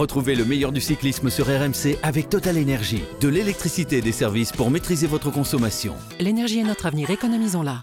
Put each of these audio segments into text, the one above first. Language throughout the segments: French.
Retrouvez le meilleur du cyclisme sur RMC avec Total Énergie. De l'électricité et des services pour maîtriser votre consommation. L'énergie est notre avenir, économisons-la.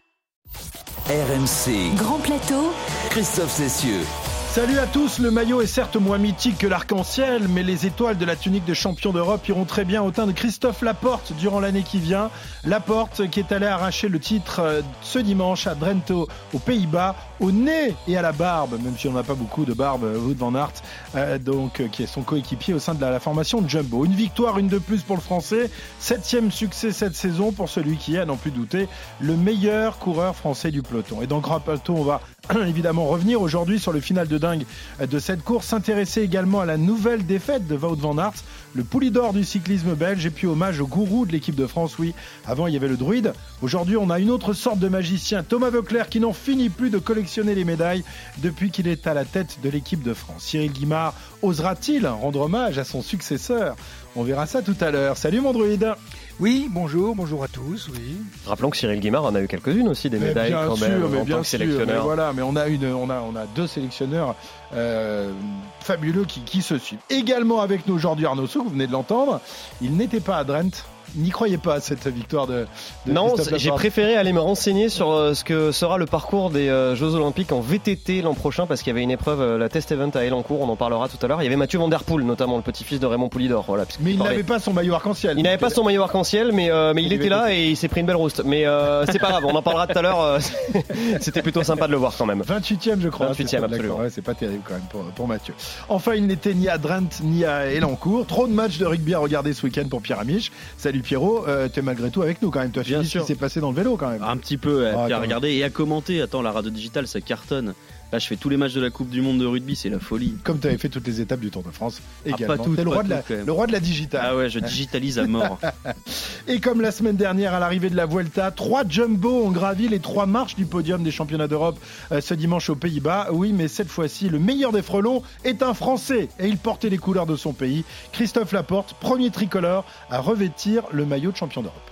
RMC. Grand plateau. Christophe Cessieux. Salut à tous, le maillot est certes moins mythique que l'arc-en-ciel, mais les étoiles de la tunique de champion d'Europe iront très bien au teint de Christophe Laporte durant l'année qui vient. Laporte qui est allé arracher le titre euh, ce dimanche à Drenthe aux Pays-Bas, au nez et à la barbe, même si on n'a pas beaucoup de barbe, euh, Wout van Aert, euh, donc, qui est son coéquipier au sein de la, la, formation Jumbo. Une victoire, une de plus pour le Français, septième succès cette saison pour celui qui est, à n'en plus douter, le meilleur coureur français du peloton. Et dans Grand Plateau, on va évidemment revenir aujourd'hui sur le final de dingue de cette course, s'intéresser également à la nouvelle défaite de Wout van Aert, le poulidor du cyclisme belge, et puis hommage au gourou de l'équipe de France, oui, avant il y avait le druide. Aujourd'hui, on a une autre sorte de magicien, Thomas Veuclair, qui n'en finit plus de collectionner les médailles depuis qu'il est à la tête de l'équipe de France. Cyril Guimard osera-t-il rendre hommage à son successeur? On verra ça tout à l'heure. Salut mon druide oui, bonjour, bonjour à tous. Oui. Rappelons que Cyril Guimard en a eu quelques-unes aussi des mais médailles bien quand sûr, même mais en bien tant que sûr, sélectionneur. mais voilà, mais on a une, on a, on a deux sélectionneurs euh, fabuleux qui, qui se suivent. Également avec nous aujourd'hui Arnaud Souk, vous venez de l'entendre. Il n'était pas à Drenthe. N'y croyez pas à cette victoire de, de Non, j'ai préféré aller me renseigner sur euh, ce que sera le parcours des euh, Jeux Olympiques en VTT l'an prochain parce qu'il y avait une épreuve, euh, la Test Event à Elancourt, on en parlera tout à l'heure. Il y avait Mathieu Van Der Poel, notamment le petit-fils de Raymond Poulidor. Voilà, Mais il n'avait pas son maillot arc-en-ciel. Il n'avait pas son maillot arc-en-ciel, mais, mais il, Il était là et il s'est pris une belle rouste. Mais c'est pas grave, on en parlera tout à l'heure. C'était plutôt sympa de le voir quand même. 28e, je crois. 28e, c'est ça, d'accord. absolument. Ouais, c'est pas terrible quand même pour, pour Mathieu. Enfin, il n'était ni à Drenthe ni à Elancourt. Trop de matchs de rugby à regarder ce week-end pour Pierre Amiche. Salut Pierrot, euh, t'es malgré tout avec nous quand même. Toi, tu Bien dis ce qui sûr. s'est passé dans le vélo quand même. Un petit peu. Ah, à regarder et à commenter. Attends, la radio digitale, ça cartonne. Là, je fais tous les matchs de la Coupe du Monde de rugby, c'est la folie. Comme tu avais fait toutes les étapes du Tour de France Ah, également. pas toutes, T'es le, pas roi de la, le roi de la digitale. Ah ouais, je digitalise à mort. Et comme la semaine dernière à l'arrivée de la Vuelta, trois jumbo ont gravi les trois marches du podium des championnats d'Europe euh, ce dimanche aux Pays-Bas. Oui, mais cette fois-ci, le meilleur des frelons est un Français et il portait les couleurs de son pays. Christophe Laporte, premier tricolore à revêtir le maillot de champion d'Europe.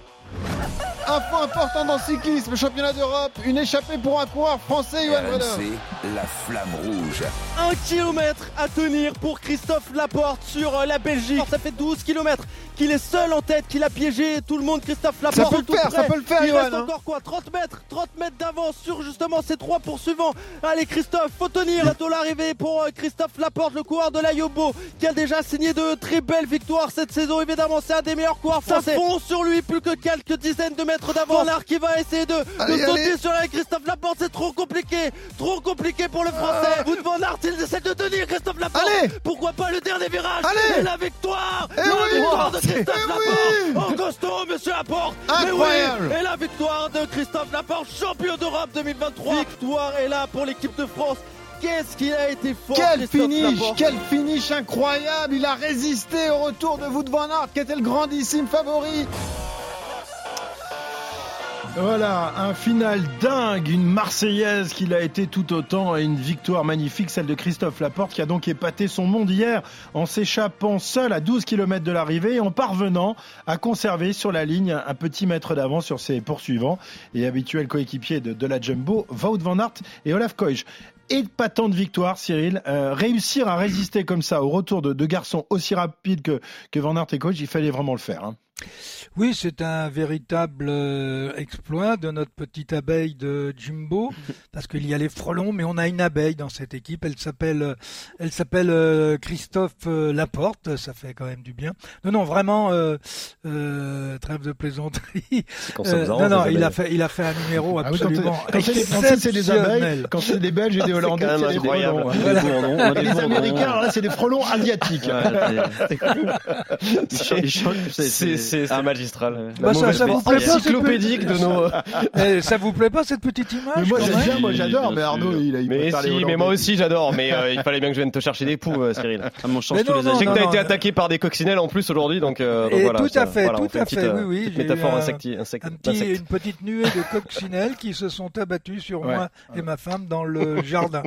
Info important dans le cyclisme, championnat d'Europe, une échappée pour un coureur français, Johan la flamme rouge. Un kilomètre à tenir pour Christophe Laporte sur euh, la Belgique. Ça fait 12 kilomètres qu'il est seul en tête, qu'il a piégé tout le monde. Christophe Laporte. Ça peut le faire, près. ça peut le faire, Il Johan, reste hein. encore quoi 30 mètres 30 mètres d'avance sur justement ces trois poursuivants. Allez Christophe, faut tenir. Bientôt l'arrivée pour euh, Christophe Laporte, le coureur de la Yobo, qui a déjà signé de très belles victoires cette saison. Évidemment, c'est un des meilleurs coureurs français. Ça fonce sur lui, plus que quelques dizaines de mètres d'avance. Van Aert qui va essayer de, sauter allez. sur la Christophe Laporte, c'est trop compliqué, trop compliqué pour le français. Wout van Aert, il essaie de tenir Christophe Laporte. Allez. Pourquoi pas le dernier virage Allez. Et la victoire Eh La oui. victoire de C'est- Christophe eh Laporte En costaud, monsieur Laporte Mais Incroyable. oui. Et la victoire de Christophe Laporte, champion d'Europe 2023 Victoire est là pour l'équipe de France Qu'est-ce qu'il a été fort Quel finish, Laporte. quel finish incroyable. Il a résisté au retour de Wout van Aert qui était le grandissime favori. Voilà, un final dingue, une Marseillaise qu'il a été tout autant et une victoire magnifique, celle de Christophe Laporte qui a donc épaté son monde hier en s'échappant seul à 12 km de l'arrivée et en parvenant à conserver sur la ligne un petit mètre d'avance sur ses poursuivants et habituels coéquipiers de, de la Jumbo, Wout van Aert et Olaf Koij. Épatante victoire, Cyril. Euh, réussir à résister comme ça au retour de deux garçons aussi rapides que, Van Aert et Koij, il fallait vraiment le faire. hein. Oui, c'est un véritable euh, exploit de notre petite abeille de Jumbo, parce qu'il y a les frelons, mais on a une abeille dans cette équipe. Elle s'appelle, euh, elle s'appelle euh, Christophe Laporte. Ça fait quand même du bien. Non, non, vraiment, euh, euh, trêve de plaisanterie. Euh, non, non, il a fait, il a fait un numéro Ah oui, quand absolument quand c'est les Français, c'est des abeilles. Quand c'est des Belges et des Hollandais, c'est des frelons. Voilà. Et les. Américains, là, c'est des frelons asiatiques. C'est c'est- c'est magistral. Bah, La ça- ça vous plaît pas, cette encyclopédique de nos. Eh, ça vous plaît pas cette petite image Mais moi j'aime j'adore, mais Arnaud il a il Mais si, mais moi aussi j'adore, mais euh, il fallait bien que je vienne te chercher des poux, euh, Cyril. Ah, mais on change Mais tous non, les âges. Je sais que t'as été attaqué par des coccinelles en plus aujourd'hui, donc, euh, donc Et voilà. tout à fait, voilà, tout à fait, oui, oui, métaphore un- insecti- insecte- un une petite nuée de coccinelles qui se sont abattus sur moi et ma femme dans le jardin.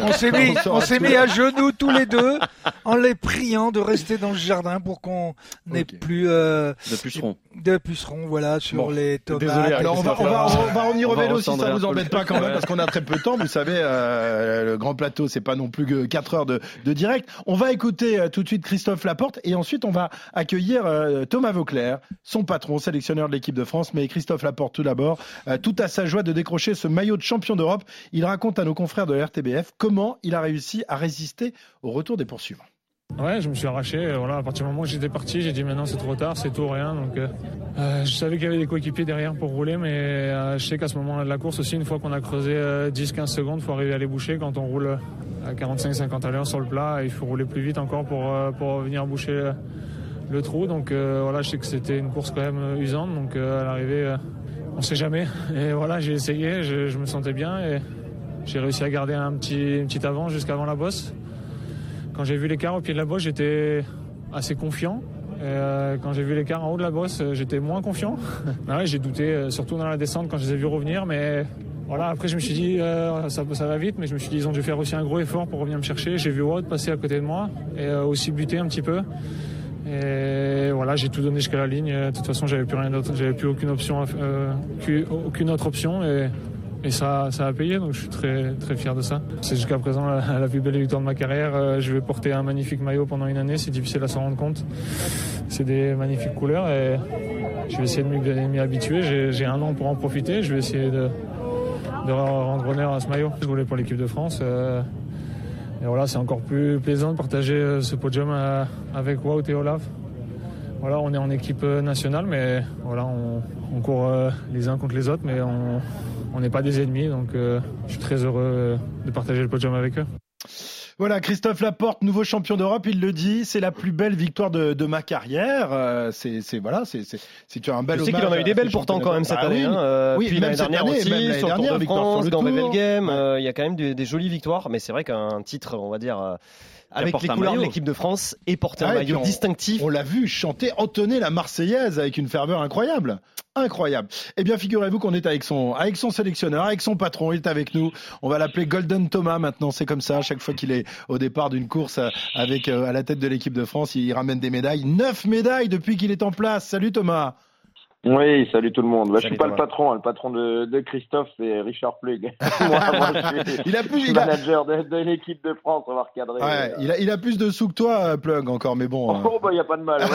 On s'est mis, on s'est mis à genoux tous les deux en les priant de rester dans le jardin pour qu'on n'ait plus euh, euh, De puceron. de pucerons, voilà, sur Bon, les tomates. désolé, Alors on va, on va, on va en y On va revenir si recendrer ça vous embête pas quand même parce qu'on a très peu de temps. Vous savez, euh, le grand plateau, c'est pas non plus que 4 heures de, de direct. On va écouter euh, tout de suite Christophe Laporte et ensuite on va accueillir euh, Thomas Vauclair, son patron, sélectionneur de l'équipe de France. Mais Christophe Laporte tout d'abord, euh, tout à sa joie de décrocher ce maillot de champion d'Europe. Il raconte à nos confrères de la RTBF comment il a réussi à résister au retour des poursuivants. Ouais, je me suis arraché. euh, Voilà, à partir du moment où j'étais parti, j'ai dit maintenant c'est trop tard, c'est tout ou rien. Donc, euh, euh, je savais qu'il y avait des coéquipiers derrière pour rouler, mais je sais qu'à ce moment-là de la course aussi, une fois qu'on a creusé euh, 10-15 secondes, il faut arriver à les boucher. Quand on roule à 45-50 à l'heure sur le plat, il faut rouler plus vite encore pour, pour venir boucher le trou. Donc voilà, je sais que c'était une course quand même usante. Donc à l'arrivée, on sait jamais. Et voilà, j'ai essayé, je, me sentais bien et j'ai réussi à garder un petit, une petite avance jusqu'avant la bosse. Quand j'ai vu l'écart au pied de la bosse, j'étais assez confiant. Euh, quand j'ai vu l'écart en haut de la bosse, euh, j'étais moins confiant. Ah ouais, j'ai douté, euh, surtout dans la descente quand je les ai vus revenir. Mais voilà, après je me suis dit, ça, va vite, mais je me suis dit, ils ont dû faire aussi un gros effort pour revenir me chercher. J'ai vu Wout passer à côté de moi et aussi buter un petit peu. Et voilà, j'ai tout donné jusqu'à la ligne. De toute façon, j'avais plus rien d'autre, j'avais plus aucune option, aucune- autre option. Et ça, ça a payé, donc je suis très, très fier de ça. C'est jusqu'à présent la, plus belle victoire de ma carrière. Euh, Je vais porter un magnifique maillot pendant une année, c'est difficile à s'en rendre compte. C'est des magnifiques couleurs et je vais essayer de m'y habituer. J'ai- un an pour en profiter. Je vais essayer de, de rendre honneur à ce maillot. Je voulais pour l'équipe de France. euh, et voilà, c'est encore plus plaisant de partager euh, ce podium avec Wout et Olaf. Voilà, on est en équipe euh, nationale, mais voilà, on, on court euh, les uns contre les autres, mais on n'est pas des ennemis, donc euh, je suis très heureux de partager le podium avec eux. Voilà, Christophe Laporte, nouveau champion d'Europe, il le dit, c'est la plus belle victoire de, de ma carrière. Euh, c'est, voilà, c'est, un bel Je sais qu'il en a eu des belles pourtant quand même cette Ah année. oui. hein, euh, Oui, puis même l'année cette dernière année, aussi, sur le Tour de France, le dans Tour. Euh, il y a quand même des, des jolies victoires, mais c'est vrai qu'un titre, on va dire, euh, avec les couleurs de l'équipe de France et porter un maillot on- distinctif. On l'a vu chanter, entonner la Marseillaise avec une ferveur incroyable. Incroyable. Eh bien, figurez-vous qu'on est avec son, avec son sélectionneur, avec son patron. Il est avec nous. On va l'appeler Golden Thomas maintenant. C'est comme ça. À chaque fois qu'il est au départ d'une course euh, avec euh, à la tête de l'équipe de France, il ramène des médailles. Neuf médailles depuis qu'il est en place. Salut Thomas. Oui, salut tout le monde. Bah, je suis pas le patron, hein. le patron de, de Christophe, c'est Richard Plug. moi, moi, je suis, Il a plus, je suis il a, manager de, de l'équipe de France, on va recadrer. ouais, euh, il a, il a plus de sous que toi, euh, Plug encore. Mais bon. euh, Oh, bah, y a pas de mal. ouais,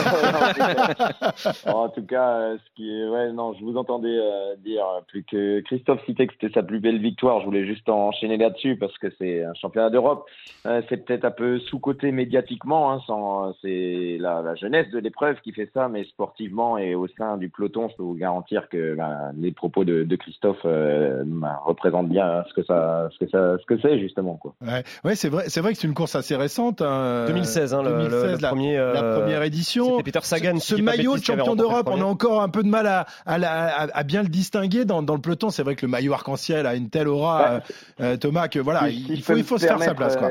non, en tout cas, euh, ce qui est, ouais, non, je vous entendais euh, dire euh, plus que Christophe citait que c'était sa plus belle victoire. Je voulais juste enchaîner là-dessus parce que c'est un championnat d'Europe. Euh, c'est peut-être un peu sous-coté médiatiquement, hein, sans, c'est la, la jeunesse de l'épreuve qui fait ça, mais sportivement et au sein du peloton, je peux vous garantir que bah, les propos de, de Christophe euh, bah, représentent bien ce que ça, ce que ça, ce que c'est justement, quoi. Ouais, ouais c'est vrai, c'est vrai que c'est une course assez récente. hein. 2016, hein, le, le- 2016, le la, premier. la euh, première édition. Peter Sagan. Ce, je maillot de champion d'Europe, on a encore un peu de mal à, à, la- à- à bien le distinguer dans, dans le peloton. C'est vrai que le maillot arc-en-ciel a une telle aura, Bah, euh, euh, Thomas, que voilà, Si- il, si il je faut, il se faire sa place. Quoi.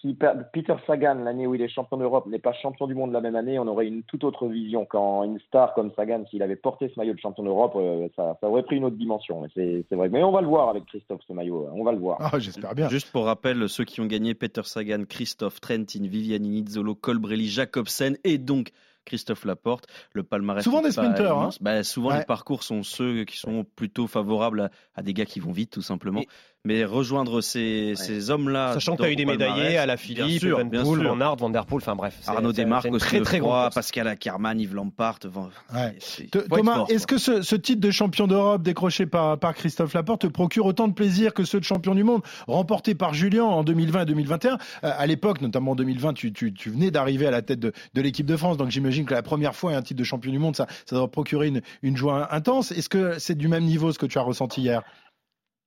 Si, Peter Sagan, l'année où il est champion d'Europe, n'est pas champion du monde la même année, on aurait une toute autre vision. Quand une star comme Sagan, s'il avait porté ce maillot de champion d'Europe, euh, ça, ça aurait pris une autre dimension. Mais C'est vrai. Mais on va le voir avec Christophe, ce maillot. On va le voir. Ah, J'espère bien. Juste pour rappel, ceux qui ont gagné Peter Sagan, Christophe Trentin, Viviani Nizzolo, Colbrelli, Jacobsen et donc Christophe Laporte. Le palmarès. Souvent des sprinteurs, immense. Bah, souvent, Ouais. les parcours sont ceux qui sont plutôt favorables à, à des gars qui vont vite, tout simplement. Mais rejoindre ces, ces hommes-là. Sachant que tu as eu des médaillés à la Philippe, sûr, bien Evenepoel, sûr. Van Aert, Van Der Poel, enfin bref. Arnaud Desmarques, très très course. Pascal Ackermann, Yves Lampart. Van- Ouais. Thomas, est-ce que ce, ce titre de champion d'Europe décroché par, par Christophe Laporte te procure autant de plaisir que ceux de champion du monde remportés par Julien en 2020 et 2021 Euh, À l'époque, notamment en 2020, tu, tu, tu venais d'arriver à la tête de, de l'équipe de France, donc j'imagine que la première fois un titre de champion du monde, ça, ça doit procurer une, une joie intense. Est-ce que c'est du même niveau ce que tu as ressenti hier?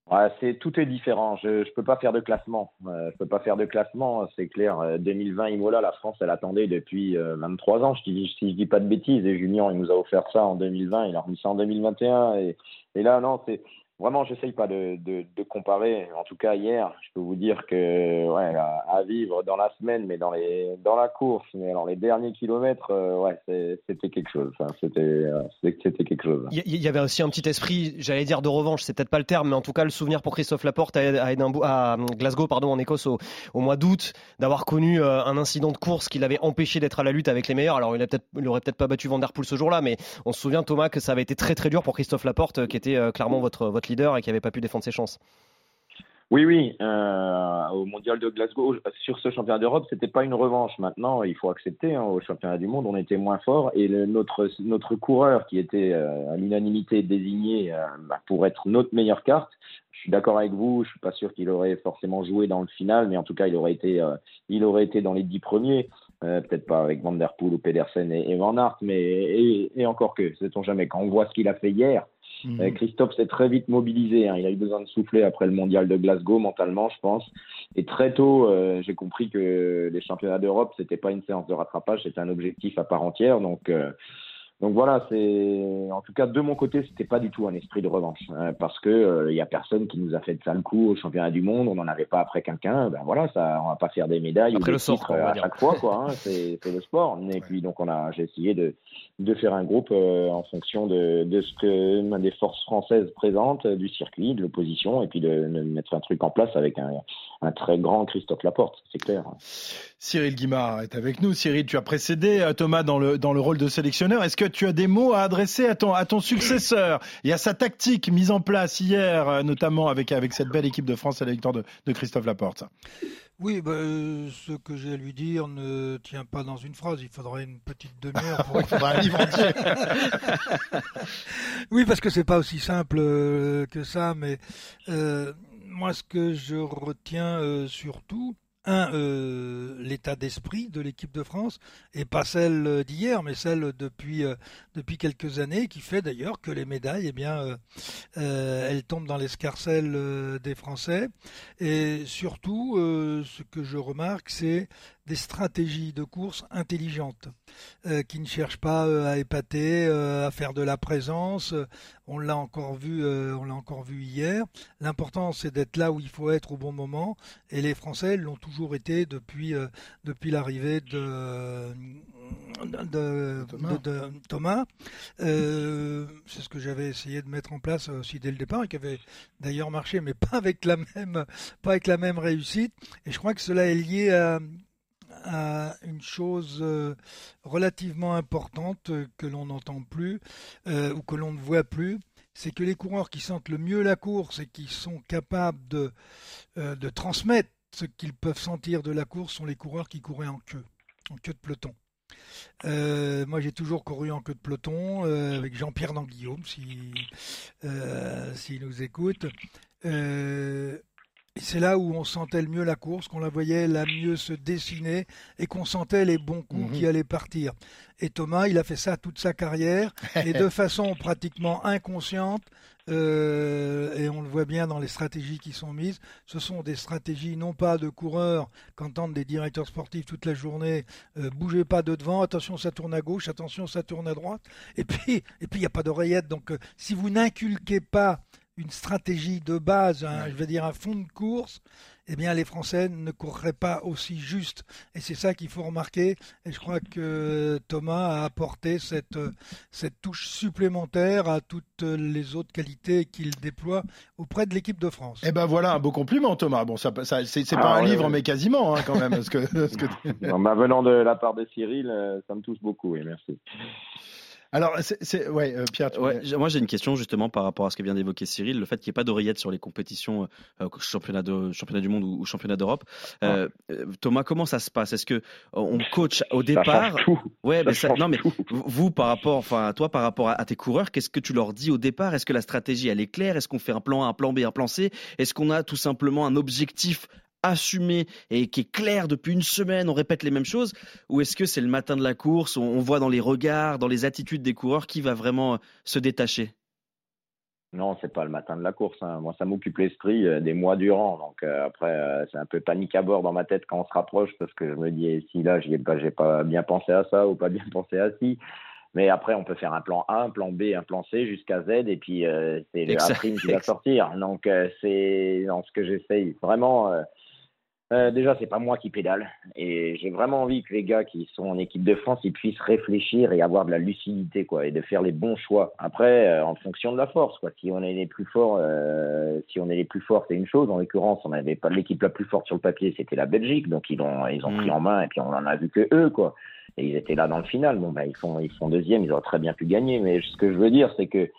Ouais, c'est tout est différent. Je je peux pas faire de classement. Euh, je peux pas faire de classement, c'est clair. Euh, 2020 Imola, la France, elle attendait depuis euh, 23 ans. Je dis, si je dis pas de bêtises. Et Julien, il nous a offert ça en 2020. Il a remis ça en 2021. Et, et là, non, c'est vraiment, j'essaye pas de, de, de, comparer. En tout cas, hier, je peux vous dire que ouais, à, vivre dans la semaine, mais dans les dans la course, mais dans les derniers kilomètres, euh, ouais, c'était quelque chose. C'était euh, c'était quelque chose. Il y, avait aussi un petit esprit, j'allais dire de revanche, c'est peut-être pas le terme, mais en tout cas le souvenir pour Christophe Laporte à, à, Glasgow, pardon, en Écosse au, au mois d'août, d'avoir connu euh, un incident de course qui l'avait empêché d'être à la lutte avec les meilleurs. Alors il, a peut-être, pas battu Van Der Poel ce jour-là, mais on se souvient Thomas que ça avait été très très dur pour Christophe Laporte, qui était clairement votre votre leader et qui n'avait pas pu défendre ses chances. Oui, oui. Euh, au mondial de Glasgow, sur ce championnat d'Europe, c'était pas une revanche. Maintenant, il faut accepter. Hein, au championnat du monde, on était moins fort et notre notre coureur, qui était euh, à l'unanimité désigné euh, bah, pour être notre meilleure carte, je suis d'accord avec vous. Je suis pas sûr qu'il aurait forcément joué dans le final, mais en tout cas, il aurait été il aurait été dans les dix premiers. peut-être pas avec Van Der Poel ou Pedersen et, Van Aert, mais et, et encore que, sait-on jamais. Quand on voit ce qu'il a fait hier, Euh, Christophe s'est très vite mobilisé. Hein. Il a eu besoin de souffler après le mondial de Glasgow mentalement, je pense. Et très tôt, euh, j'ai compris que les championnats d'Europe, c'était pas une séance de rattrapage, c'était un objectif à part entière. Donc, euh, donc voilà, c'est en tout cas de mon côté, c'était pas du tout un esprit de revanche, hein, parce que il euh, y a personne qui nous a fait de sale coup au championnat du monde. On n'en avait pas après quelqu'un. Ben voilà, ça, on va pas faire des médailles ou des le titres à chaque fois, quoi. Hein, c'est le sport. Et puis donc on a, j'ai essayé de de faire un groupe euh, en fonction de de ce que des forces françaises présentes, du circuit, de l'opposition, et puis de, de, mettre un truc en place avec un, un très grand Christophe Laporte, c'est clair. Cyril Guimard est avec nous. Cyril, tu as précédé euh, Thomas dans le, dans le rôle de sélectionneur. Est-ce que tu as des mots à adresser à ton, à ton successeur? Et à sa tactique mise en place hier, euh, notamment avec, avec cette belle équipe de France à la victoire de, de Christophe Laporte oui, bah, euh, ce que j'ai à lui dire ne tient pas dans une phrase. Il faudrait une petite demi-heure pour écrire un livre entier. oui, parce que c'est pas aussi simple que ça. Mais euh, moi, ce que je retiens surtout, un, euh, l'état d'esprit de l'équipe de France, et pas celle d'hier, mais celle depuis, euh, depuis quelques années, qui fait d'ailleurs que les médailles, eh bien, euh, elles tombent dans l'escarcelle des Français. Et surtout, ce que je remarque, c'est des stratégies de course intelligentes, euh, qui ne cherchent pas euh, à épater, euh, à faire de la présence. On l'a encore vu, on l'a encore vu hier. L'important, c'est d'être là où il faut être au bon moment. Et les Français l'ont toujours été depuis depuis l'arrivée de de, Thomas. c'est ce que j'avais essayé de mettre en place aussi dès le départ et qui avait d'ailleurs marché, mais pas avec la même, pas avec la même réussite. Et je crois que cela est lié à à une chose euh, relativement importante que l'on n'entend plus euh, ou que l'on ne voit plus, c'est que les coureurs qui sentent le mieux la course et qui sont capables de, euh, de transmettre ce qu'ils peuvent sentir de la course sont les coureurs qui couraient en queue, en queue de peloton. moi, j'ai toujours couru en queue de peloton avec Jean-Pierre Danguillaume, s'il si, nous écoute c'est là où on sentait le mieux la course, qu'on la voyait la mieux se dessiner et qu'on sentait les bons coups qui mhm. allaient partir. Et Thomas, il a fait ça toute sa carrière et de façon pratiquement inconsciente. Euh, et on le voit bien dans les stratégies qui sont mises. Ce sont des stratégies non pas de coureurs qu'entendent des directeurs sportifs toute la journée. Euh, bougez pas de devant, attention ça tourne à gauche, attention ça tourne à droite. Et puis et puis il n'y a pas d'oreillette. Donc euh, si vous n'inculquez pas une stratégie de base, je veux dire un fond de course, eh bien les Français ne courraient pas aussi juste. Et c'est ça qu'il faut remarquer. Et je crois que Thomas a apporté cette, cette touche supplémentaire à toutes les autres qualités qu'il déploie auprès de l'équipe de France. Eh ben voilà un beau compliment Thomas. Bon, ça, ça c'est, pas ah, un livre, mais quasiment hein, quand même. que, venant de la part de Cyril, euh, ça me touche beaucoup. Et merci. Alors, c'est, ouais, euh, Pierre. moi, j'ai une question justement par rapport à ce que vient d'évoquer Cyril, le fait qu'il n'y ait pas d'oreillette sur les compétitions euh, euh, championnat, de, championnat du monde ou, championnat d'Europe. Thomas, comment ça se passe? Est-ce que on coach au départ? Ouais, bah, non, mais vous par rapport, enfin, toi par rapport à, tes coureurs, qu'est-ce que tu leur dis au départ? Est-ce que la stratégie elle est claire? Est-ce qu'on fait un plan A, un plan B, un plan C? Est-ce qu'on a tout simplement un objectif assumé et qui est clair depuis une semaine, on répète les mêmes choses Ou est-ce que c'est le matin de la course, on, voit dans les regards, dans les attitudes des coureurs qui va vraiment euh, se détacher? Non, c'est pas le matin de la course. Hein. Moi, ça m'occupe l'esprit euh, des mois durant. Donc euh, après, c'est un peu panique à bord dans ma tête quand on se rapproche parce que je me dis eh, si là, j'ai pas, j'ai pas bien pensé à ça ou pas bien pensé à ci. Mais après, on peut faire un plan A, un plan B, un plan C jusqu'à Z, et puis c'est le A prime qui va sortir. Donc c'est dans ce que j'essaye vraiment. Euh, déjà, c'est pas moi qui pédale, et j'ai vraiment envie que les gars qui sont en équipe de France, ils puissent réfléchir et avoir de la lucidité, quoi, et de faire les bons choix. Après, euh, en fonction de la force, quoi. Si on est les plus forts, euh, si on est les plus forts, c'est une chose. En l'occurrence, on n'avait pas l'équipe la plus forte sur le papier, c'était la Belgique, donc ils ont ils ont Mm. pris en main, et puis on en a vu que eux, quoi. Et ils étaient là dans le final. Bon, bah, ils sont ils sont deuxièmes, ils auraient très bien pu gagner. Mais ce que je veux dire, c'est que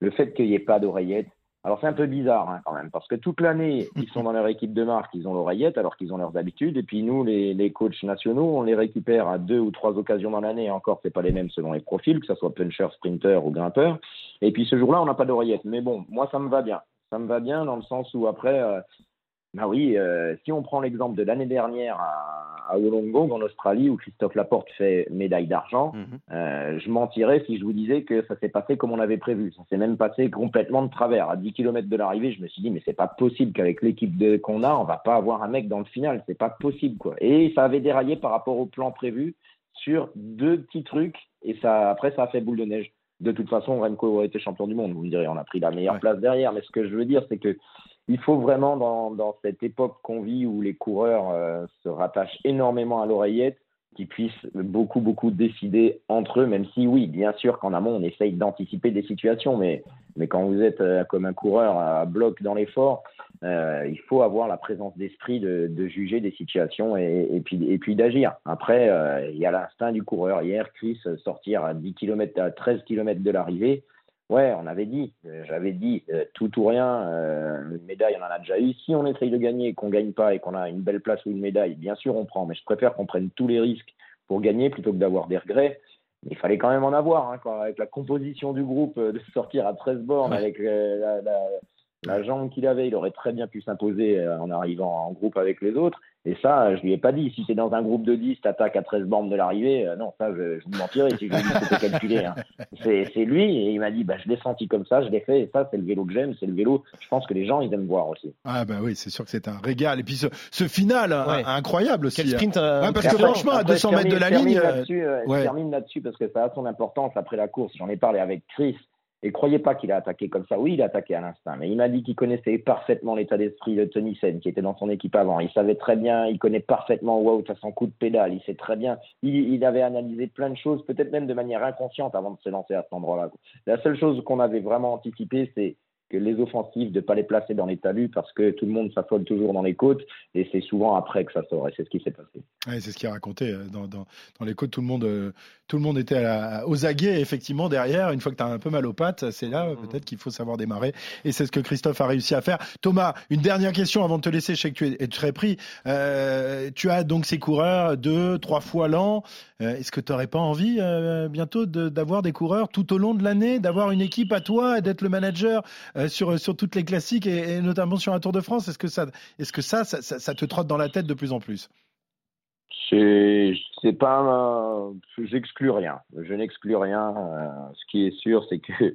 le fait qu'il n'y ait pas d'oreillette, alors c'est un peu bizarre hein, quand même, parce que toute l'année, ils sont dans leur équipe de marque, ils ont l'oreillette alors qu'ils ont leurs habitudes, et puis nous, les, les coachs nationaux, on les récupère à deux ou trois occasions dans l'année, et encore, c'est pas les mêmes selon les profils, que ce soit puncher, sprinter ou grimpeur. Et puis ce jour-là, on n'a pas d'oreillette. Mais bon, moi, ça me va bien. Ça me va bien dans le sens où après, euh, bah oui, euh, si on prend l'exemple de l'année dernière à, à Wollongong en Australie où Christophe Laporte fait médaille d'argent, Mhm. euh, je mentirais si je vous disais que ça s'est passé comme on avait prévu. Ça s'est même passé complètement de travers. À 10 km de l'arrivée, je me suis dit mais c'est pas possible qu'avec l'équipe qu'on a, on va pas avoir un mec dans le final. C'est pas possible quoi. Et ça avait déraillé par rapport au plan prévu sur deux petits trucs et ça après ça a fait boule de neige. De toute façon, Remco aurait été champion du monde. Vous me direz, on a pris la meilleure Ouais. place derrière. Mais ce que je veux dire, c'est que il faut vraiment, dans, cette époque qu'on vit où les coureurs euh, se rattachent énormément à l'oreillette, qu'ils puissent beaucoup, beaucoup décider entre eux, même si, oui, bien sûr qu'en amont, on essaye d'anticiper des situations, mais, quand vous êtes euh, comme un coureur à bloc dans l'effort, euh, il faut avoir la présence d'esprit de, juger des situations et, puis, d'agir. Après, il y a l'instinct du coureur. Hier, Chris, sortir à 10 km, à 13 km de l'arrivée, Ouais, on avait dit, euh, j'avais dit, euh, tout ou rien, euh, une médaille, on en a déjà eu. Si on essaye de gagner et qu'on gagne pas et qu'on a une belle place ou une médaille, bien sûr, on prend. Mais je préfère qu'on prenne tous les risques pour gagner plutôt que d'avoir des regrets. Mais il fallait quand même en avoir, hein, quand, avec la composition du groupe, de sortir à 13 bornes, Ouais. avec la, la, la jambe qu'il avait, il aurait très bien pu s'imposer en arrivant en groupe avec les autres. Et ça, je lui ai pas dit. Si c'est dans un groupe de 10, t'attaques à 13 bornes de l'arrivée, euh, non, ça, je, je vous mentirais si je lui dis que c'était calculé. Hein. C'est lui, et il m'a dit, bah, je l'ai senti comme ça, je l'ai fait, et ça, c'est le vélo que j'aime, c'est le vélo. Je pense que les gens, ils aiment voir aussi. Ah bah oui, c'est sûr que c'est un régal. Et puis ce, ce final hein, Ouais. incroyable aussi. Quel hein. sprint euh, Ouais, parce que franchement, à Après, 200 je mètres de la termine- ligne, je termine euh, là-dessus, euh, je ouais. termine là-dessus parce que ça a son importance après la course. J'en ai parlé avec Chris. Et croyez pas qu'il a attaqué comme ça. Oui, il a attaqué à l'instinct, mais il m'a dit qu'il connaissait parfaitement l'état d'esprit de Tony Sen, qui était dans son équipe avant. Il savait très bien, il connaît parfaitement Wout à son coup de pédale. Il sait très bien. Il, il avait analysé plein de choses, peut-être même de manière inconsciente avant de se lancer à cet endroit-là. La seule chose qu'on avait vraiment anticipé, c'est que les offensives, de pas les placer dans les talus parce que tout le monde s'affole toujours dans les côtes et c'est souvent après que ça sort. Et c'est ce qui s'est passé. Ouais, c'est ce qu'il a raconté euh, dans, dans, dans les côtes. Tout le monde, euh, tout le monde était à la- aux aguets, effectivement, derrière. Une fois que tu as un peu mal aux pattes, c'est là euh, peut-être qu'il faut savoir démarrer. Et c'est ce que Christophe a réussi à faire. Thomas, une dernière question avant de te laisser. Je sais que tu es, très pris. Euh, tu as donc ces coureurs deux, trois fois l'an. Euh, Est-ce que tu n'aurais pas envie euh, bientôt de- d'avoir des coureurs tout au long de l'année, d'avoir une équipe à toi et d'être le manager euh, sur, sur toutes les classiques et, et notamment sur un Tour de France Est-ce que, ça, que ça, ça, ça, ça te trotte dans la tête de plus en plus? C'est c'est pas j'exclus rien. Je n'exclus rien. Euh, ce qui est sûr, c'est que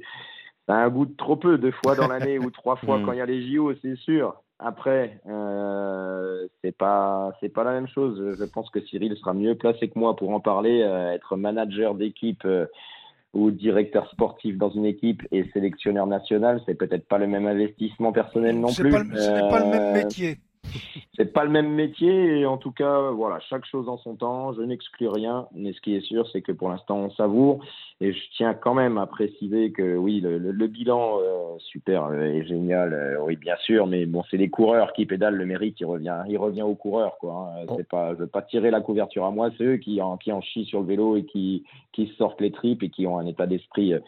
ça a un goût de trop peu, deux fois dans l'année ou trois fois Mm. quand il y a les JO, c'est sûr. Après, euh, c'est pas c'est pas la même chose. Je pense que Cyril sera mieux placé que moi pour en parler. Euh, être manager d'équipe euh, ou directeur sportif dans une équipe et sélectionneur national, c'est peut-être pas le même investissement personnel non plus. Ce n'est pas le même Euh, métier. C'est pas le même métier et en tout cas, voilà, chaque chose en son temps. Je n'exclus rien, mais ce qui est sûr, c'est que pour l'instant, on savoure. Et je tiens quand même à préciser que oui, le, le- le bilan euh, super et génial, euh, oui, bien sûr, mais bon, c'est les coureurs qui pédalent le mérite, il revient, il revient aux coureurs, quoi. hein. C'est pas, je veux pas tirer la couverture à moi, c'est eux qui en, qui en chient sur le vélo et qui, sortent les tripes et qui ont un état d'esprit. euh,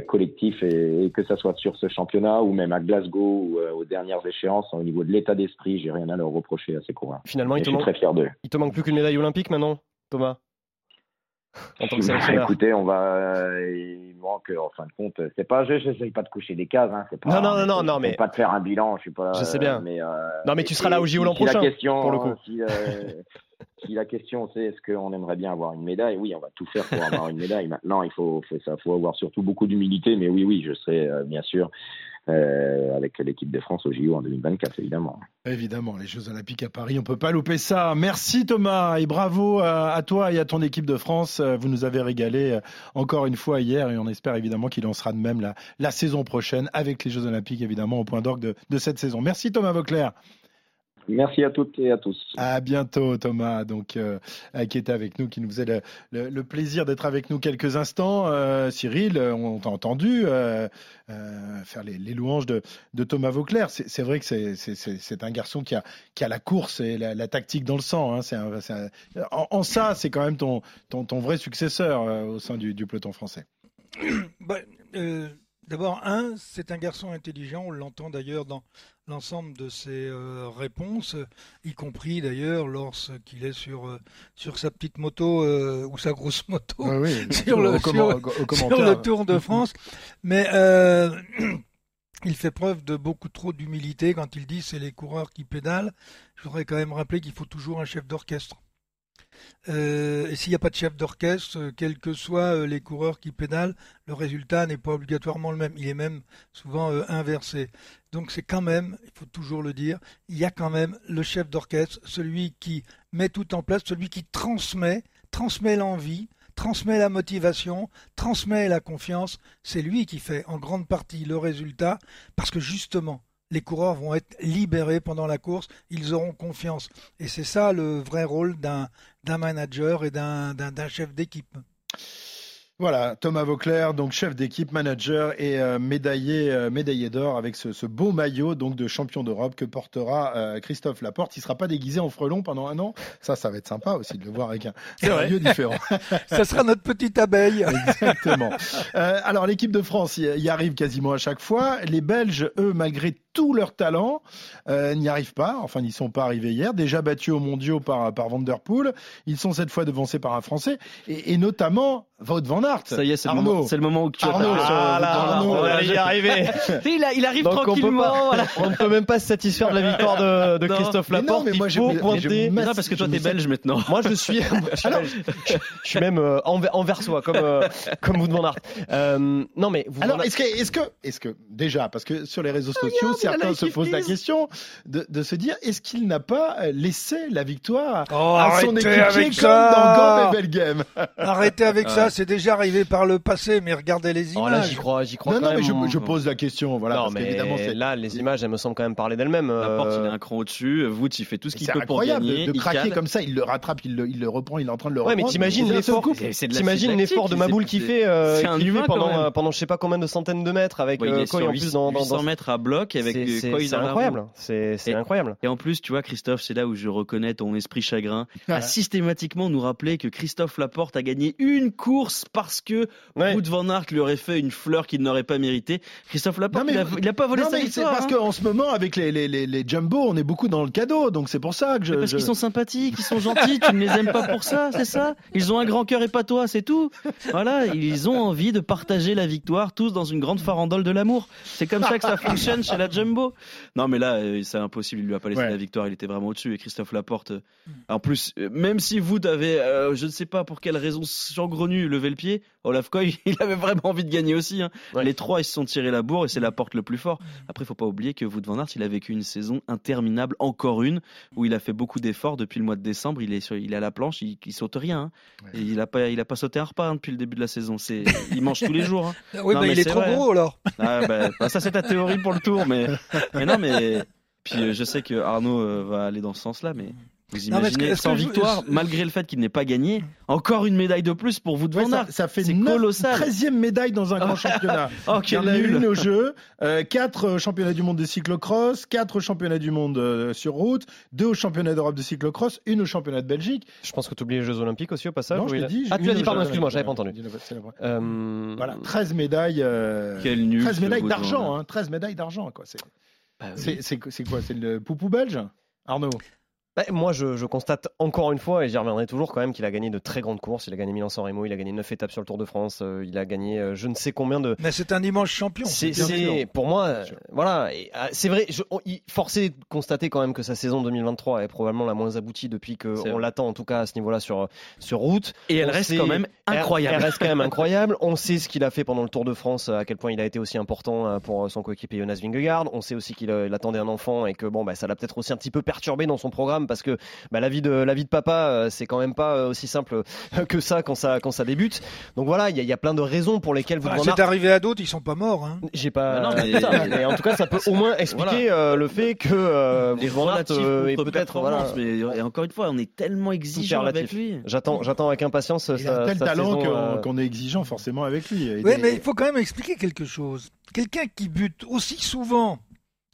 collectif et, et que ça soit sur ce championnat ou même à Glasgow ou euh, aux dernières échéances au niveau de l'état d'esprit, j'ai rien à leur reprocher à ces coureurs. Finalement, Et il te, manque, très fier d'eux. il te manque plus qu'une médaille olympique maintenant, Thomas? En tant que Bah, sélectionneur. écoutez, on va. euh, il manque, en fin de compte, c'est pas. Je n'essaye pas de coucher des cases. Hein, pas, Non, non, non, non, mais- pas de faire un bilan. Je suis pas. Je sais bien. Mais, euh, Non, mais tu seras là au JO si l'an la prochain, question, pour le coup. Si, si la question c'est est-ce qu'on aimerait bien avoir une médaille, oui, on va tout faire pour avoir une médaille. Maintenant, il faut, faut, ça, faut avoir surtout beaucoup d'humilité, mais oui, oui, je serai euh, bien sûr euh, avec l'équipe de France au JO en 2024, évidemment. Évidemment, les Jeux Olympiques à Paris, on peut pas louper ça. Merci Thomas et bravo à, à toi et à ton équipe de France. Euh, Vous nous avez régalé euh, encore une fois hier et on espère évidemment qu'il en sera de même la, la saison prochaine avec les Jeux Olympiques évidemment au point d'orgue de, de cette saison. Merci Thomas Vauclair. Merci à toutes et à tous. À bientôt Thomas, donc euh, qui était avec nous, qui nous faisait le, le- le plaisir d'être avec nous quelques instants. Euh, Cyril, on t'a entendu euh, euh, faire les, les louanges de, de Thomas Vauclair. C'est vrai que c'est- un garçon qui a, qui a la course et la, la tactique dans le sang. hein. Un- un- en, en ça, c'est quand même ton, ton, ton vrai successeur euh, au sein du, du peloton français. Bah, euh, D'abord, un, c'est un garçon intelligent, on l'entend d'ailleurs dans l'ensemble de ses euh, réponses, y compris d'ailleurs lorsqu'il est sur, euh, sur sa petite moto euh, ou sa grosse moto oui, sur, le, sur- sur le Tour de France. Mais il fait preuve de beaucoup trop d'humilité quand il dit c'est les coureurs qui pédalent. Je voudrais quand même rappeler qu'il faut toujours un chef d'orchestre. Euh, et s'il n'y a pas de chef d'orchestre, euh, quels que soient euh, les coureurs qui pédalent, le résultat n'est pas obligatoirement le même. Il est même souvent inversé. Donc c'est quand même, il faut toujours le dire, il y a quand même le chef d'orchestre, celui qui met tout en place, celui qui transmet, transmet l'envie, transmet la motivation, transmet la confiance. C'est lui qui fait en grande partie le résultat, parce que justement, les coureurs vont être libérés pendant la course, ils auront confiance. Et c'est ça le vrai rôle d'un d'un manager et d'un chef d'équipe. Voilà, Thomas Vauclair, donc chef d'équipe, manager et euh, médaillé, euh, médaillé d'or avec ce, ce beau maillot donc de champion d'Europe que portera euh, Christophe Laporte. Il sera pas déguisé en frelon pendant un an. Ça, ça va être sympa aussi de le voir avec un, C'est un vrai. maillot différent. Ça sera notre petite abeille. Exactement. Euh, alors l'équipe de France y, y arrive quasiment à chaque fois. Les Belges, eux, malgré tout leur talent, euh, n'y arrivent pas. Enfin, ils sont pas arrivés hier. Déjà battus aux mondiaux par, par Van Der Poel. Ils sont cette fois devancés par un Français et, et notamment Wout van Aert. Ça y est, c'est le, Arnaud. moment- c'est le moment où tu Arnaud, Ah là, Arnaud, on va y arriver. il, a- il arrive Donc tranquillement. pas, voilà. on ne peut même pas se satisfaire de la victoire de, de Non. Christophe Mais non, Laporte. mais moi, il je- faut mais pointer. me- Non, parce que toi, t'es belge maintenant. Moi, je suis, je, je suis même euh, soi, comme euh, comme vous demandez. Euh, non, mais vous Alors, Van Aert- est-ce que, est-ce que, est-ce que, déjà, parce que sur les réseaux sociaux, certains se posent la question de, de se dire, est-ce qu'il n'a pas euh, laissé la victoire Oh, à son arrêtez équipier avec comme ça dans Gand et Belgame? Arrêtez avec Ouais. ça, c'est déjà arrivé par le passé, mais regardez les Oh, là, images. j'y crois, j'y crois Non, quand non, mais même. je, je pose la question, voilà, non, parce mais là, les images, elles me semblent quand même parler d'elles-mêmes. La porte, il est euh, un cran au-dessus. Wout, il fait tout ce qu'il c'est peut pour incroyable gagner. de, de craquer comme ça, il le rattrape, il le, il le reprend, il est en train de le Ouais, reprendre. mais t'imagines l'effort, t'imagines l'effort de Maboul qui fait, euh, pendant, pendant je sais pas combien de centaines de mètres avec Ouais, en plus dans, dans, 800 dans- mètres à bloc avec c'est- a incroyable, c'est c'est Et- incroyable. Et en plus, tu vois, Christophe, c'est là où je reconnais ton esprit chagrin, à systématiquement nous rappeler que Christophe Laporte a gagné une course parce que Ouais. Wout van Aert lui aurait fait une fleur qu'il n'aurait pas méritée. Christophe Laporte, mais- il, a, il a pas volé non, sa mais c'est victoire. parce hein. qu'en ce moment, avec les, les, les, les jumbo, on est beaucoup dans le cadeau, donc c'est pour ça que je. Mais parce je- qu'ils sont sympathiques, ils sont gentils, tu ne les aimes pas pour ça, c'est ça? Ils ont un grand cœur et pas toi, c'est tout. Voilà, ils ont envie de partager la victoire tous dans une grande farandole de l'amour. C'est comme ça que ça fonctionne chez la Jumbo. Non mais là, euh, c'est impossible, il lui a pas laissé Ouais. la victoire, il était vraiment au-dessus. Et Christophe Laporte, euh, en plus, euh, même si vous avez, euh, je ne sais pas pour quelle raison saugrenue, levé le pied, Olaf Koy, il avait vraiment envie de gagner aussi. hein. Ouais. Les trois, ils se sont tirés la bourre et c'est Laporte le plus fort. Après, il faut pas oublier que Wout van Aert, il a vécu une saison interminable, encore une, où il a fait beaucoup d'efforts depuis le mois de décembre. Il est, sur- il est à la planche, il, il saute rien. hein. Et il a pas, il a pas sauté un repas hein, depuis le début de la saison. C'est, il mange tous les jours. hein. Oui, Non, bah, mais il est trop vrai. gros alors. Ah, bah, bah, ça, c'est ta théorie pour le tour, mais, mais non, mais puis euh, je sais que Arnaud euh, va aller dans ce sens-là, mais. Vous Non, imaginez, que- sans je- victoire, malgré le fait qu'il n'ait pas gagné, encore une médaille de plus pour vous de Ouais, ça, fait C'est neuf- colossal. 13e médaille dans un grand championnat. Oh, Il y en a nul une au jeu, euh, quatre euh, championnats du monde de cyclocross, quatre championnats du monde euh, sur route, deux au championnat d'Europe de cyclocross, une au championnat de Belgique. Je pense que tu oublies les Jeux Olympiques aussi au passage. non, où je il t'ai a- dit. Ah, tu une as dit, pardon, excuse-moi, j'avais pas entendu. Euh, Voilà, 13 médailles. euh, Quel nul. 13 ce médailles d'argent, hein, 13 médailles d'argent. quoi. C'est Bah oui. c'est- c'est- c'est quoi C'est le poupou belge Arnaud? Bah, moi, je, je, constate encore une fois, et j'y reviendrai toujours quand même, qu'il a gagné de très grandes courses. Il a gagné Milan-San Remo, il a gagné 9 étapes sur le Tour de France, euh, il a gagné euh, je ne sais combien de. Mais c'est un dimanche champion. C'est pour moi, euh, voilà. C'est vrai, je, on, il, forcé de constater quand même que sa saison 2023 est probablement la moins aboutie depuis qu'on l'attend, en tout cas à ce niveau-là sur sur route. Et elle reste quand même incroyable. Elle, reste quand même incroyable. On sait ce qu'il a fait pendant le Tour de France, à quel point il a été aussi important pour son coéquipier Jonas Vingegaard. On sait aussi qu'il attendait un enfant et que bon, bah, ça l'a peut-être aussi un petit peu perturbé dans son programme parce que bah, la vie de la vie de papa, euh, c'est quand même pas euh, aussi simple que ça quand ça quand ça débute. Donc voilà, il y, y, a plein de raisons pour lesquelles vous. Bah, c'est arrivé à d'autres, ils sont pas morts. Hein. J'ai pas. non, mais... en tout cas, ça peut au moins expliquer euh, le fait que euh, les est peut-être voilà. Mais et encore une fois, on est tellement exigeant avec lui. J'attends, j'attends avec impatience. Il a tel talent qu'on est exigeant forcément avec lui. Oui, mais il faut quand même expliquer quelque chose. Quelqu'un qui bute aussi souvent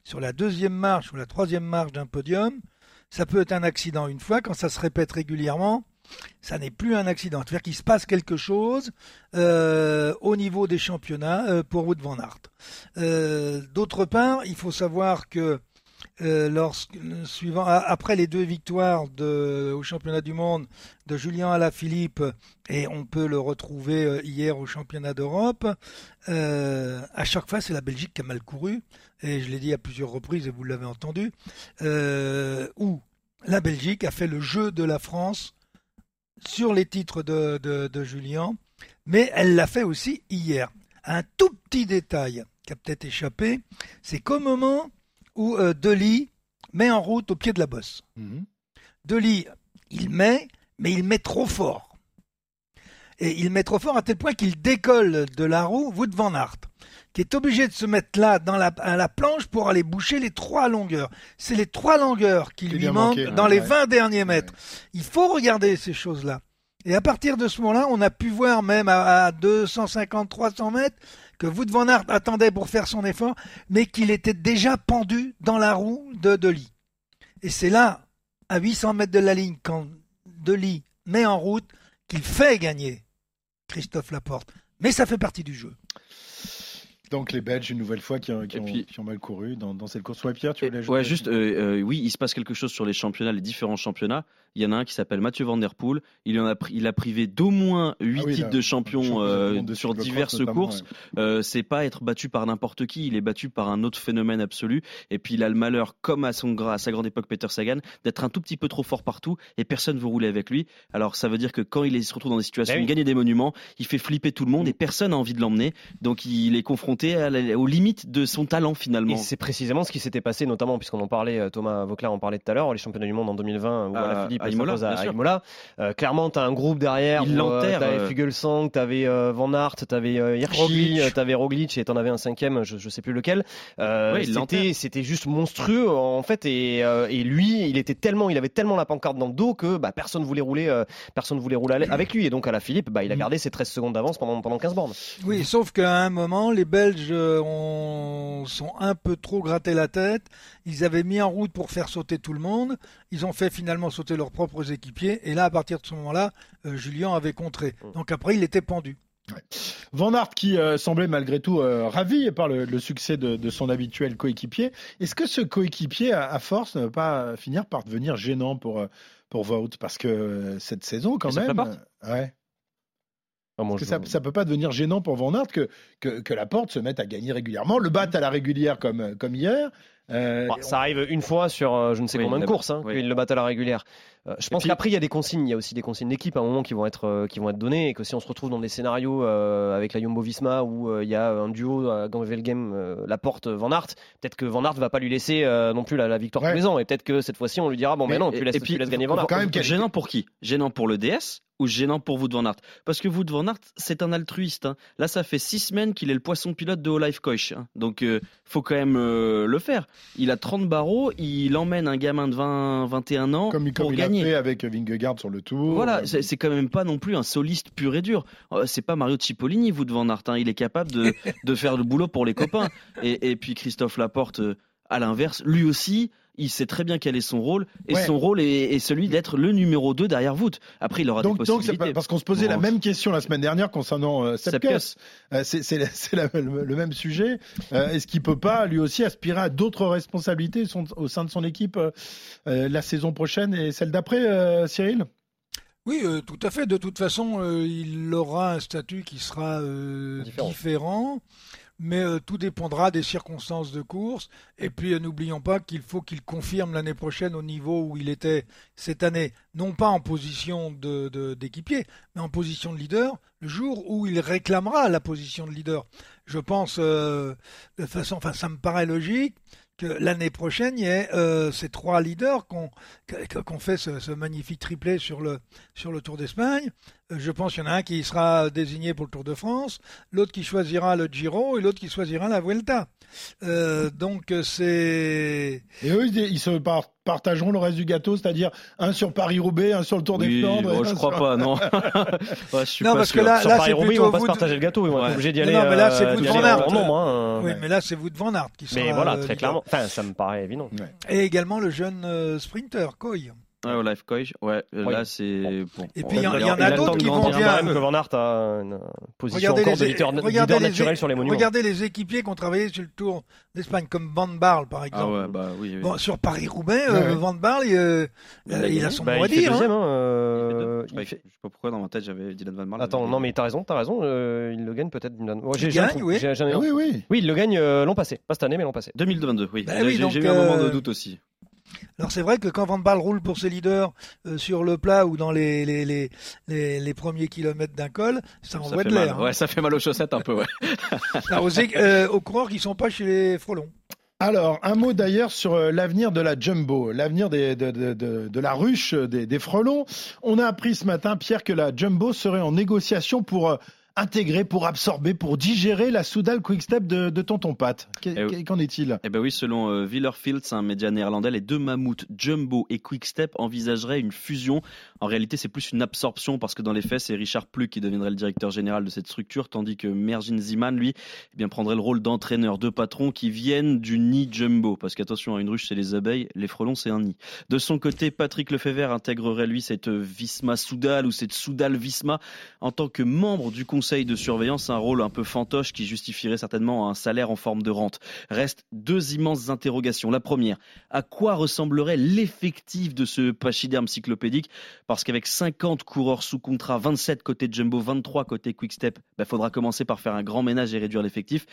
sur la deuxième marche ou la troisième marche d'un podium, ça peut être un accident une fois, quand ça se répète régulièrement, ça n'est plus un accident. C'est-à-dire qu'il se passe quelque chose euh, au niveau des championnats euh, pour Wood van Aert. Euh, d'autre part, il faut savoir que lorsque, suivant, après les deux victoires de, au championnat du monde de Julien Alaphilippe, et on peut le retrouver hier au championnat d'Europe, à chaque fois c'est la Belgique qui a mal couru et je l'ai dit à plusieurs reprises et vous l'avez entendu, euh, où la Belgique a fait le jeu de la France sur les titres de, de, Julien, mais elle l'a fait aussi hier. Un tout petit détail qui a peut-être échappé, c'est qu'au moment où euh, Deli met en route au pied de la bosse. Deli, il met, mais il met trop fort. Et il met trop fort à tel point qu'il décolle de la roue Wout van Aert qui est obligé de se mettre là dans la, à la planche pour aller boucher les trois longueurs. C'est les trois longueurs qui, lui manquent dans les 20 derniers mètres. Il faut regarder ces choses-là. Et à partir de ce moment-là, on a pu voir même à, 250, 300 mètres que Aert attendait pour faire son effort, mais qu'il était déjà pendu dans la roue de Deli. Et c'est là, à 800 mètres de la ligne, quand Deli met en route, qu'il fait gagner Christophe Laporte. Mais ça fait partie du jeu. Donc les Belges, une nouvelle fois, qui ont, qui ont, mal couru dans, dans, cette course. Ouais, Pierre, tu voulais Ouais, juste, euh, euh, oui, il se passe quelque chose sur les championnats, les différents championnats. Il y en a un qui s'appelle Mathieu Van Der Poel. Il, en a, il a privé d'au moins 8 ah titres de champion euh, sur diverses courses. Euh, c'est pas être battu par n'importe qui, il est battu par un autre phénomène absolu. Et puis il a le malheur, comme à, son, à sa grande époque Peter Sagan, d'être un tout petit peu trop fort partout et personne ne veut rouler avec lui. Alors ça veut dire que quand il se retrouve dans des situations bah où il gagne des monuments, il fait flipper tout le monde et personne n'a envie de l'emmener. Donc il est confronté à aux limites de son talent finalement. Et c'est précisément ce qui s'était passé, notamment puisqu'on en parlait, euh, Thomas Vauclair en parlait tout à l'heure, les championnats du monde en 2020 où à, Philippe à Imola. À, Imola. Euh, clairement, tu as un groupe derrière. Il l'enterre. Euh, t'avais Fugelsang, t'avais euh, Van Aert, t'avais euh, Hirschi, t'avais Roglic et t'en avais un cinquième, je, je sais plus lequel. Euh, c'était, c'était juste monstrueux en fait et, et lui, il était tellement, il avait tellement la pancarte dans le dos que bah, personne voulait rouler, personne voulait rouler avec lui et donc à la Philippe, bah, il a mm. gardé ses 13 secondes d'avance pendant pendant 15 bornes. Oui, sauf qu'à un moment, les Belges ont, sont un peu trop gratté la tête. Ils avaient mis en route pour faire sauter tout le monde. Ils ont fait finalement sauter leurs propres équipiers. Et là, à partir de ce moment-là, euh, Julien avait contré. Mm. Donc après, il était pendu. Van Aert qui euh, semblait malgré tout euh, ravi par le, succès de, son habituel coéquipier. Est-ce que ce coéquipier, à, force, ne va pas finir par devenir gênant pour, pour Wout? Parce que cette saison, quand même. ouais. Ah, Parce que ça ne peut pas devenir gênant pour Van Aert que, que, que la porte se mette à gagner régulièrement, le batte à la régulière comme, comme hier. Euh, bah, ça arrive une fois sur euh, je ne sais combien de courses, hein, le battent à la régulière. Euh, je pense qu'après il y a des consignes, il y a aussi des consignes d'équipe à un moment qui vont être euh, qui vont être données et que si on se retrouve dans des scénarios avec la Jumbo Visma où il y a un duo à Game la porte Van Aert, peut-être que Van Aert va pas lui laisser non plus la, victoire tous les ans et peut-être que cette fois-ci on lui dira bon mais, non tu laisses, tu laisses gagner Van Aert. Quand même gênant pour qui? Gênant pour le DS ou gênant pour vous de Van Aert? Parce que vous de Van Aert, c'est un altruiste. Hein. Là, ça fait six semaines qu'il est le poisson pilote de Life Coach. Hein. Donc, euh, faut quand même euh, le faire. Il a 30 barreaux, il emmène un gamin de 20, 21 ans comme, pour gagner. Fait avec Vingegaard sur le tour. Voilà, c'est quand même pas non plus un soliste pur et dur. Euh, c'est pas Mario Cipollini, vous de Van Aert. Hein. Il est capable de, de, faire le boulot pour les copains. Et, et puis Christophe Laporte, à l'inverse, lui aussi, il sait très bien quel est son rôle et Ouais. son rôle est, est celui d'être le numéro 2 derrière Wout. Après, il aura Donc, des donc possibilités. pas- parce qu'on se posait la même question la semaine dernière concernant euh, Sepp Sepp Kuss. Kuss. Euh, c'est le, le même sujet. Euh, Est-ce qu'il peut pas lui aussi aspirer à d'autres responsabilités son- au sein de son équipe euh, euh, la saison prochaine et celle d'après, euh, Cyril? Oui, euh, tout à fait. De toute façon, euh, il aura un statut qui sera euh, Différent. différent. Mais euh, tout dépendra des circonstances de course. Et puis, euh, n'oublions pas qu'il faut qu'il confirme l'année prochaine au niveau où il était cette année, non pas en position de- de- d'équipier, mais en position de leader, le jour où il réclamera la position de leader. Je pense, euh, de façon, enfin, ça me paraît logique que l'année prochaine, il y ait euh, ces trois leaders qu'on qu'on fait ce, ce magnifique triplé sur le, sur le Tour d'Espagne. Je pense qu'il y en a un qui sera désigné pour le Tour de France, l'autre qui choisira le Giro et l'autre qui choisira la Vuelta. Euh, donc euh, c'est... Et eux, ils, se par- partageront le reste du gâteau, c'est-à-dire un sur Paris-Roubaix, un sur le Tour des Oui, Flandres. oh, je crois sur- pas, non. Ouais, je suis Non, pas parce que sûr. là- Sur là, Paris-Roubaix, c'est ils vont plutôt pas se vous de- partager le gâteau, ils vont Ouais. être obligés d'y Non, aller. non, mais là, c'est euh, vous d'y de Van Aert. nombre, hein, Oui, mais là, c'est vous de Van Aert qui sera... Mais voilà, très clairement. Enfin, ça me paraît évident. Et également le jeune euh, sprinter, Coy. Ouais, au Life Coy, ouais, euh, Oui. là c'est. Bon. Et on- puis, il y en- a d'autres qui vont bien. quand même que Van Aert a une position Regardez encore les, de leader, regardez leader les- naturel sur les monuments. Regardez les équipiers qui ont travaillé sur le Tour d'Espagne, comme Van Barle, par Ah exemple. ouais, bah oui. oui. Bon, sur Paris-Roubaix, Ouais, euh, ouais. Van Barle, il, euh, Il a euh, il a gagné. son Bah, mot à dire. hein. deuxième, hein, Il fait euh, deux. Je sais pas- il fait- je sais pas pourquoi dans ma tête j'avais Dylan Van Marle. Attends, non mais t'as raison, t'as raison, euh, il le gagne peut-être ouais, j'ai- Il gagne, oui. Ah oui, oui. Oui, il le gagne euh, l'an passé, pas cette année mais l'an passé. 2022, oui. Bah J'ai- eu un moment de euh, doute aussi. Alors c'est vrai que quand Van Barle roule pour ses leaders euh, sur le plat ou dans les, les, les, les, les premiers kilomètres d'un col, ça Ça envoie fait de mal. l'air. hein. Ouais, ça fait mal aux chaussettes un peu, ouais. Ah, aux, euh, aux coureurs qui sont pas chez les frelons. Alors, un mot d'ailleurs sur euh, l'avenir de la Jumbo, l'avenir des- de, de, de, de la ruche des, des frelons. On a appris ce matin, Pierre, que la Jumbo serait en négociation pour euh, intégrer, pour absorber, pour digérer la Soudal Quickstep de, de Tonton Pat. Eh oui. Qu'en est-il? Eh ben oui, selon euh, un média néerlandais, les deux mammouths Jumbo et Quickstep envisageraient une fusion. En réalité, c'est plus une absorption parce que dans les faits, c'est Richard Pluk qui deviendrait le directeur général de cette structure, tandis que Merjin Ziman, lui, eh prendrait le rôle d'entraîneur, de patron qui viennent du nid Jumbo. Parce qu'attention, à une ruche, c'est les abeilles, les frelons, c'est un nid. De son côté, Patrick Lefebvre intégrerait, lui, cette Visma Soudal ou cette Soudal Visma en tant que membre du conseil de surveillance, un rôle un peu fantoche qui justifierait certainement un salaire en forme de rente. Restent deux immenses interrogations. La première, à quoi ressemblerait l'effectif de ce pachyderme cyclopédique Parce qu'avec 50 coureurs sous contrat, 27 côté Jumbo, 23 côté Quickstep, il faudra commencer par faire un grand ménage et réduire l'effectif.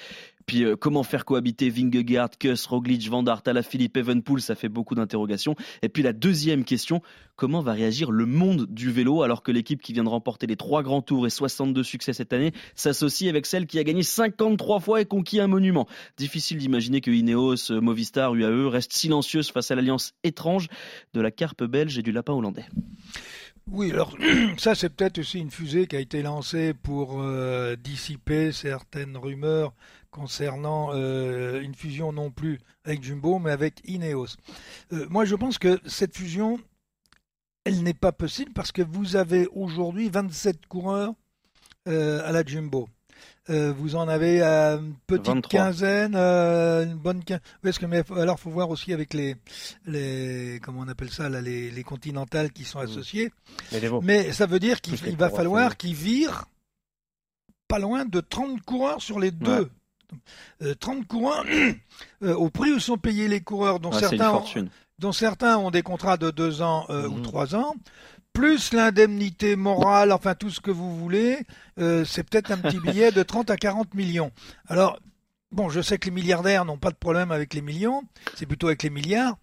Puis euh, comment faire cohabiter Vingegaard, Kuss, Roglic, Van Aert, Alaphilippe, Evenpool Ça fait beaucoup d'interrogations. Et puis la deuxième question, comment va réagir le monde du vélo alors que l'équipe qui vient de remporter les trois grands tours et 62 succès cette année s'associe avec celle qui a gagné 53 fois et conquis un monument? Difficile d'imaginer que Ineos, euh, Movistar, UAE restent silencieuses face à l'alliance étrange de la carpe belge et du lapin hollandais. Oui, alors ça c'est peut-être aussi une fusée qui a été lancée pour euh, dissiper certaines rumeurs concernant euh, une fusion non plus avec Jumbo mais avec Ineos. Euh, moi je pense que cette fusion, elle n'est pas possible parce que vous avez aujourd'hui 27 coureurs à la Jumbo. Euh, vous en avez euh, une petite 23. quinzaine, euh, une bonne quinzaine. Parce que mais alors faut voir aussi avec les les comment on appelle ça là les, les continentales qui sont associées. Mais ça veut dire qu'il va falloir qu'ils virent pas loin de 30 coureurs sur les deux. Euh, 30 coureurs euh, au prix où sont payés les coureurs, dont, Ah, certains, ont, dont certains ont des contrats de deux ans euh, ou Mhm. trois ans, plus l'indemnité morale, enfin tout ce que vous voulez, euh, c'est peut-être un petit billet de 30 à 40 millions. Alors, bon, je sais que les milliardaires n'ont pas de problème avec les millions, c'est plutôt avec les milliards.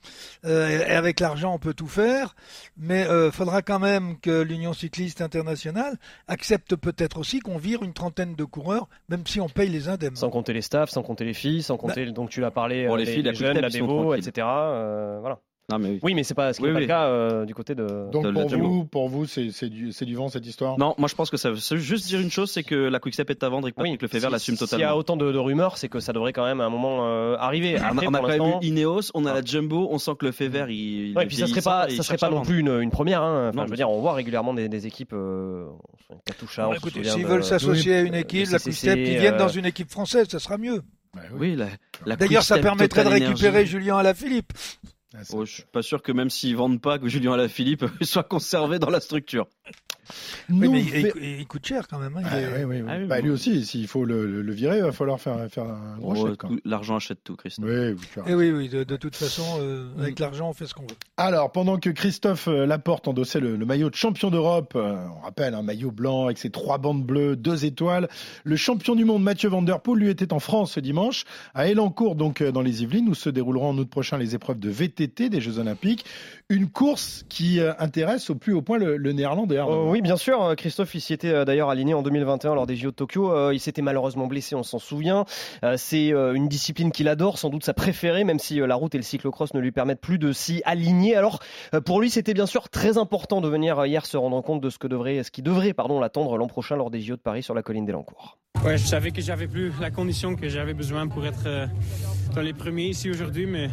Euh, et avec l'argent, on peut tout faire, mais euh, faudra quand même que l'Union cycliste internationale accepte peut-être aussi qu'on vire une trentaine de coureurs, même si on paye les indemnes. Sans compter les staffs, sans compter les filles, sans compter donc tu l'as parlé Bon, les filles, la des jeunes, la tranquilles. etc. euh, voilà. Non, mais oui. Oui, mais c'est pas ce qui Oui, n'est pas oui. le cas euh, du côté de. Donc de la pour Jumbo. vous, pour vous, c'est du, vent cette histoire? Non, moi je pense que ça veut juste dire une chose, c'est que la Quickstep est à vendre et que Patrick Lefebvre si- l'assume S'il y a totalement. autant de, de rumeurs, c'est que ça devrait quand même à un moment euh, arriver. On a, Après, on a quand même eu Ineos, on a la Jumbo, on sent que Lefebvre il. il Ouais, est et puis ça serait pas, ça serait pas à non plus une, une première. Hein. Enfin, Non, je veux dire, on voit régulièrement des, des équipes. Euh, Katusha, écoutez, souvient s'ils veulent s'associer à une équipe, la Quickstep, qu'ils viennent euh, dans une équipe française, ça sera mieux. Oui, la, la D'ailleurs, ça permettrait de récupérer. Julien Alaphilippe. Ah, oh, je suis pas sûr que même s'ils vendent pas, que Julien Alaphilippe soit conservé dans la structure. Mais il, coûte cher quand même. Hein, ah, oui, oui, ah bah, lui aussi, s'il faut le, virer, il va falloir faire, faire un gros oh, chèque. L'argent achète tout, Christophe. Oui, Et oui, oui de, toute façon, euh, avec mm. l'argent, on fait ce qu'on veut. Alors, pendant que Christophe euh, Laporte endossait le, maillot de champion d'Europe, euh, on rappelle un maillot blanc avec ses trois bandes bleues, deux étoiles, le champion du monde Mathieu Van Der Poel, lui, était en France ce dimanche, à Elancourt, donc dans les Yvelines, où se dérouleront en août prochain les épreuves de VTT des Jeux Olympiques. Une course qui intéresse au plus haut point le, néerlandais. Oh, oui, bien sûr. Christophe, il s'y était d'ailleurs aligné en 2021 lors des JO de Tokyo. il s'était malheureusement blessé, on s'en souvient. c'est une discipline qu'il adore, sans doute sa préférée, même si la route et le cyclocross ne lui permettent plus de s'y aligner. Alors, pour lui, c'était bien sûr très important de venir hier se rendre compte de ce, que devrait, ce qui devrait pardon, l'attendre l'an prochain lors des JO de Paris sur la colline d'Elancourt. Ouais, je savais que j'avais plus la condition que j'avais besoin pour être dans les premiers ici aujourd'hui, mais euh,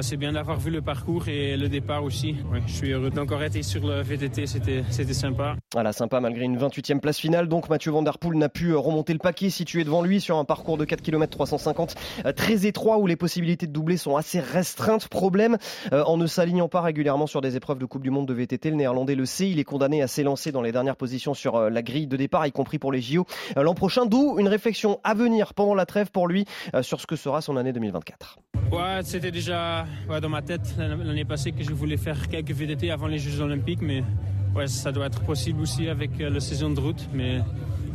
c'est bien d'avoir vu le parcours et le départ aussi. je suis heureux d'encore être sur le VTT, c'était, c'était sympa. Voilà, sympa malgré une 28e place finale. Donc Mathieu Van Der Poel n'a pu euh, remonter le paquet situé devant lui sur un parcours de 4 km 350 très étroit où les possibilités de doubler sont assez restreintes. Problème, euh, en ne s'alignant pas régulièrement sur des épreuves de Coupe du Monde de VTT, le néerlandais le sait, il est condamné à s'élancer dans les dernières positions sur la grille de départ, y compris pour les JO l'an prochain. D'où une réflexion à venir pendant la trêve pour lui sur ce que sera son année 2024. Ouais, c'était déjà dans ma tête l'année passée que je voulais faire quelques VDT avant les Jeux Olympiques, mais ouais, ça doit être possible aussi avec euh, la saison de route. Mais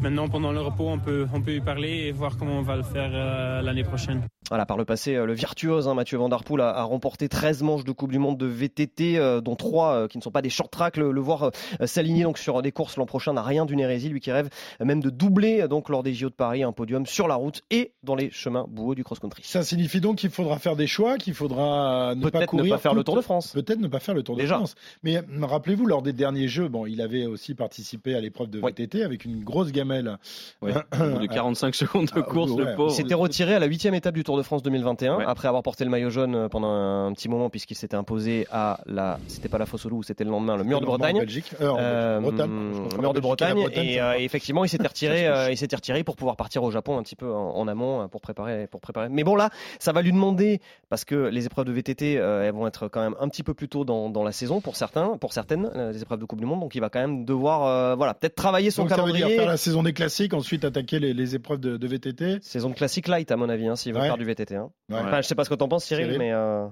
maintenant, pendant le repos, on peut, on peut y parler et voir comment on va le faire euh, l'année prochaine. Voilà, par le passé, euh, le virtuose hein, Mathieu Van Der Poel a, remporté 13 manches de Coupe du Monde de VTT, euh, dont 3 qui ne sont pas des short tracks. Le, voir s'aligner donc sur des courses l'an prochain n'a rien d'une hérésie, lui qui rêve même de doubler donc lors des JO de Paris un podium sur la route et dans les chemins boueux du cross-country. Ça signifie donc qu'il faudra faire des choix, qu'il faudra ne pas courir, ne pas faire le Tour de France. Peut-être ne pas faire le Tour de France. Mais rappelez-vous, lors des derniers Jeux, bon, il avait aussi participé à l'épreuve de VTT avec une grosse gamelle. Ouais, de 45 secondes de ah, course, le pauvre. Il s'était retiré à la huitième étape du Tour de France 2021 après avoir porté le maillot jaune euh, pendant un petit moment puisqu'il s'était imposé à la, c'était pas la fosse au loup, c'était le lendemain, le mur de Bretagne, euh, mur de Bretagne, et, euh, effectivement il s'était retiré, il s'était retiré pour pouvoir partir au Japon un petit peu en, amont pour préparer, pour préparer. Mais bon là, ça va lui demander parce que les épreuves de VTT elles vont être quand même un petit peu plus tôt dans, dans la saison pour certains, pour certaines les épreuves de Coupe du Monde, donc il va quand même devoir voilà peut-être travailler son calendrier. Ça veut dire faire la saison des classiques, ensuite attaquer les, les épreuves de, de, VTT. Saison de classique light à mon avis, hein, s'il veut faire du VTT. Hein. Ouais. Enfin, je sais pas ce que t'en penses, Cyril, mais. Euh...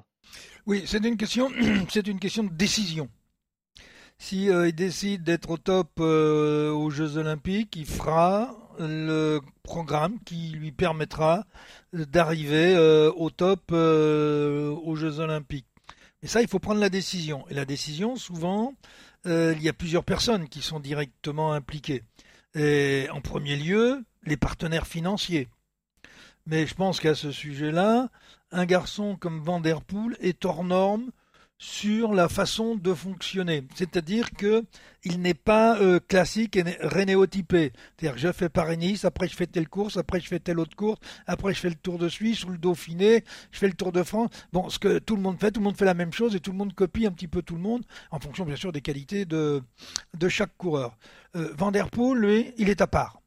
Oui, c'est une question, c'est une question de décision. Si euh, il décide d'être au top euh, aux Jeux Olympiques, il fera le programme qui lui permettra d'arriver euh, au top euh, aux Jeux Olympiques. Et ça, il faut prendre la décision. Et la décision, souvent, il y a plusieurs personnes qui sont directement impliquées. Et en premier lieu, les partenaires financiers. Mais je pense qu'à ce sujet-là, un garçon comme Van Der Poel est hors norme sur la façon de fonctionner. C'est-à-dire que il n'est pas euh, classique et rénéotypé. C'est-à-dire que je fais Paris-Nice, après je fais telle course, après je fais telle autre course, après je fais le Tour de Suisse ou le Dauphiné, je fais le Tour de France. Bon, ce que tout le monde fait, tout le monde fait la même chose et tout le monde copie un petit peu tout le monde, en fonction bien sûr des qualités de, de chaque coureur. Euh, Van Der Poel, lui, il est à part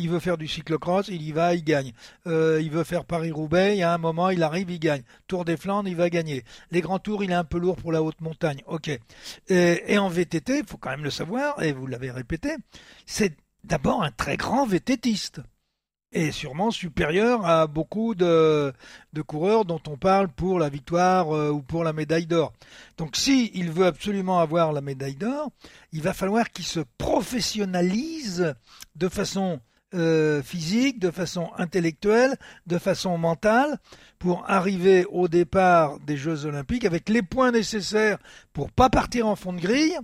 il veut faire du cyclocross, il y va, il gagne. Euh, il veut faire Paris-Roubaix, il y a un moment, il arrive, il gagne. Tour des Flandres, il va gagner. Les grands tours, il est un peu lourd pour la haute montagne. Ok. Et, en VTT, il faut quand même le savoir, et vous l'avez répété, c'est d'abord un très grand VTTiste. Et sûrement supérieur à beaucoup de, coureurs dont on parle pour la victoire euh, ou pour la médaille d'or. Donc si il veut absolument avoir la médaille d'or, il va falloir qu'il se professionnalise de façon euh, physique, de façon intellectuelle, de façon mentale, pour arriver au départ des Jeux Olympiques avec les points nécessaires pour pas partir en fond de grille,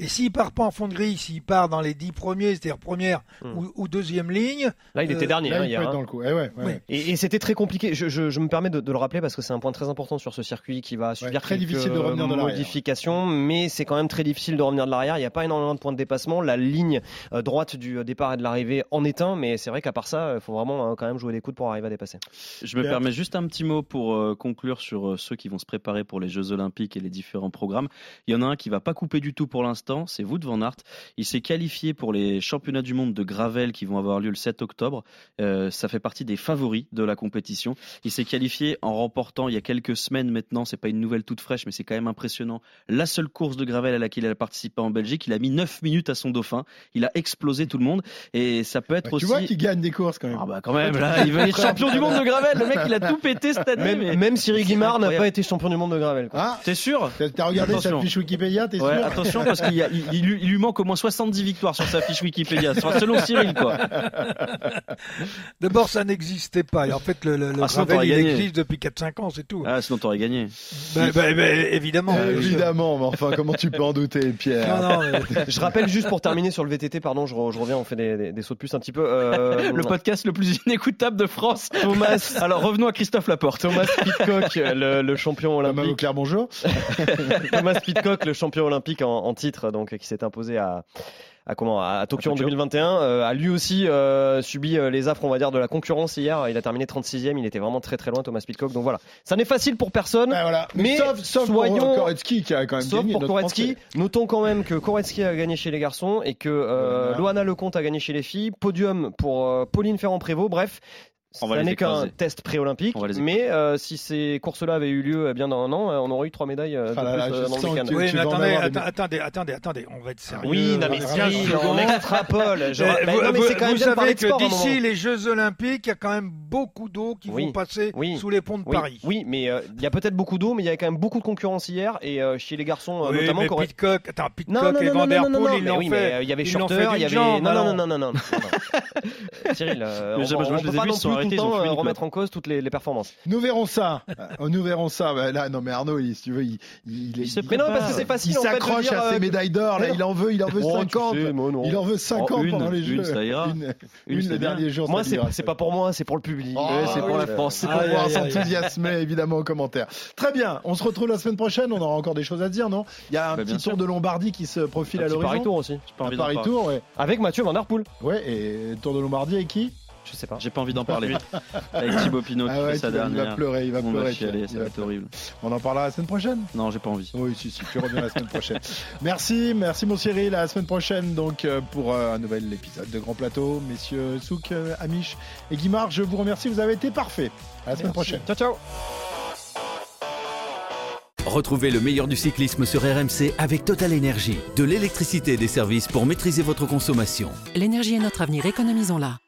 et s'il part pas en fond de grille, s'il part dans les dix premiers, c'est-à-dire première hmm. ou, deuxième ligne. Là, il était euh, dernier hein, hier. Hein. Eh et, c'était très compliqué. Je, me permets de, le rappeler parce que c'est un point très important sur ce circuit qui va subir très difficile de revenir de modifications, mais c'est quand même très difficile de revenir de l'arrière. Il n'y a pas énormément de points de dépassement. La ligne euh, droite du euh, départ et de l'arrivée en est un, mais c'est vrai qu'à part ça, il faut vraiment quand même jouer des coudes pour arriver à dépasser. Je me permets juste un petit mot pour conclure sur ceux qui vont se préparer pour les Jeux Olympiques et les différents programmes. Il y en a un qui va pas couper du tout pour l'instant l'instant, c'est Wout van Aert. Il s'est qualifié pour les championnats du monde de gravel qui vont avoir lieu le 7 octobre. Euh, ça fait partie des favoris de la compétition. Il s'est qualifié en remportant il y a quelques semaines maintenant, c'est pas une nouvelle toute fraîche, mais c'est quand même impressionnant. La seule course de gravel à laquelle il a participé en Belgique, il a mis 9 minutes à son dauphin. Il a explosé tout le monde et ça peut être Bah, aussi. Tu vois qu'il gagne des courses quand même. Ah bah quand même, là, il veut être champion du monde de gravel. Le mec, il a tout pété cette année. Même, mais- même Cyril Guimard n'a pas été champion du monde de gravel. quoi. Ah, T'es sûr? t'as- regardé sa fiche Wikipédia, t'es Ouais, sûr? attention parce qu'il y a- il, il lui- il lui manque au moins 70 victoires sur sa fiche Wikipédia, selon Cyril quoi. D'abord, ça n'existait pas. Et en fait, le, le, le Ah, sinon, gravel, t'aurais il gagné. existe depuis 4-5 ans, c'est tout. Ah sinon t'aurais gagné. Ben, ben, ben, évidemment. Euh. Évidemment, mais enfin, comment tu peux en douter, Pierre Non, non, mais- Je rappelle juste pour terminer sur le VTT, pardon, je, re- je reviens, on fait des, des- des sauts de puce un petit peu. euh, Le podcast le plus inécoutable de France. Thomas, Alors revenons à Christophe Laporte. Thomas Pitcock, le, le champion Thomas olympique. Bonjour. Thomas Pitcock, le champion olympique en, en titre, donc qui s'est imposé à, à comment à Tokyo en 2021, euh, a lui aussi euh, subi euh, les affres, on va dire, de la concurrence hier. Il a terminé 36e, il était vraiment très très loin, Thomas Pitcock. Donc voilà, ça n'est facile pour personne. Ben voilà. Mais sauf, sauf soyons- pour Koretsky qui a quand même Sauf gagné. pour Koretsky, notons quand même que Koretsky a gagné chez les garçons et que Voilà. Loana Lecomte a gagné chez les filles. Podium pour Pauline Ferrand-Prévot. Bref, ça les n'est qu'un test pré-olympique. Mais euh, si ces courses-là avaient eu lieu eh bien dans un an, euh, on aurait eu trois médailles euh, de Ah là là, plus, euh, dans le que- Oui, tu mais attendez, atta- attendez, attendez, attendez, on va être sérieux. Oui, non mais Euh, quinze on extrapole. Eh, mais vous non, mais vous- c'est quand même vous de savez de que d'ici les Jeux Olympiques, il y a quand même beaucoup d'eau qui Oui. vont passer Oui. sous les ponts de Oui, Paris. oui, mais euh, il y a peut-être beaucoup d'eau, mais il y avait quand même beaucoup de concurrence hier et euh, chez les garçons euh, Oui, notamment. mais Pitcock, attends, Pitcock Non, non, et non, Van non, Der non, non, Poel, non, ils l'ont oui, fait. mais euh, il y avait Shorter, il y avait non, non, non, non, non, non, non. Cyril, euh, on, les peut ai pas non ils plus tout le temps euh, remettre en cause toutes les, les performances. Nous verrons ça. Euh, Nous verrons ça. Bah, là, non, mais Arnaud, il, si tu veux, il, il, Il se Mais non, parce que c'est il facile en fait de s'accroche à euh, ses médailles d'or. Là, il en veut, il en veut Oh, tu 50. sais, moi, non. Il en veut 50 une, pendant les une, Jeux. ça ira. Une, Une, une c'est le bien. dernier jour. Moi, ça c'est pas pour moi, c'est pour le public. Oh, Ouais, c'est pour la France. C'est pour pouvoir s'enthousiasmer évidemment en commentaire. Très bien, on se retrouve la semaine prochaine, on aura encore des choses à dire, non? Il y a un Bah, petit tour sûr. de Lombardie qui se profile Un à petit Paris l'horizon. Tour aussi. J'ai pas Un envie d'en Paris parler. Tour, ouais. Avec Mathieu Van Der Poel. Ouais, et Tour de Lombardie avec qui? Je sais pas. J'ai pas envie d'en parler. Avec Thibaut Pinot qui Ah ouais, fait sa vas- il va dernière. pleurer, il va On va pleurer. chialer, ça va être horrible. On en parlera la semaine prochaine? Non, j'ai pas envie. Oui, si, si, tu reviens la semaine prochaine. Merci, merci mon Cyril. À la semaine prochaine donc euh, pour euh, un nouvel épisode de Grand Plateau. Messieurs Souk, euh, Amish et Guimard, je vous remercie, vous avez été parfaits. À la semaine prochaine. Ciao, ciao. Retrouvez le meilleur du cyclisme sur RMC avec Total Énergie. De l'électricité et des services pour maîtriser votre consommation. L'énergie est notre avenir, économisons-la.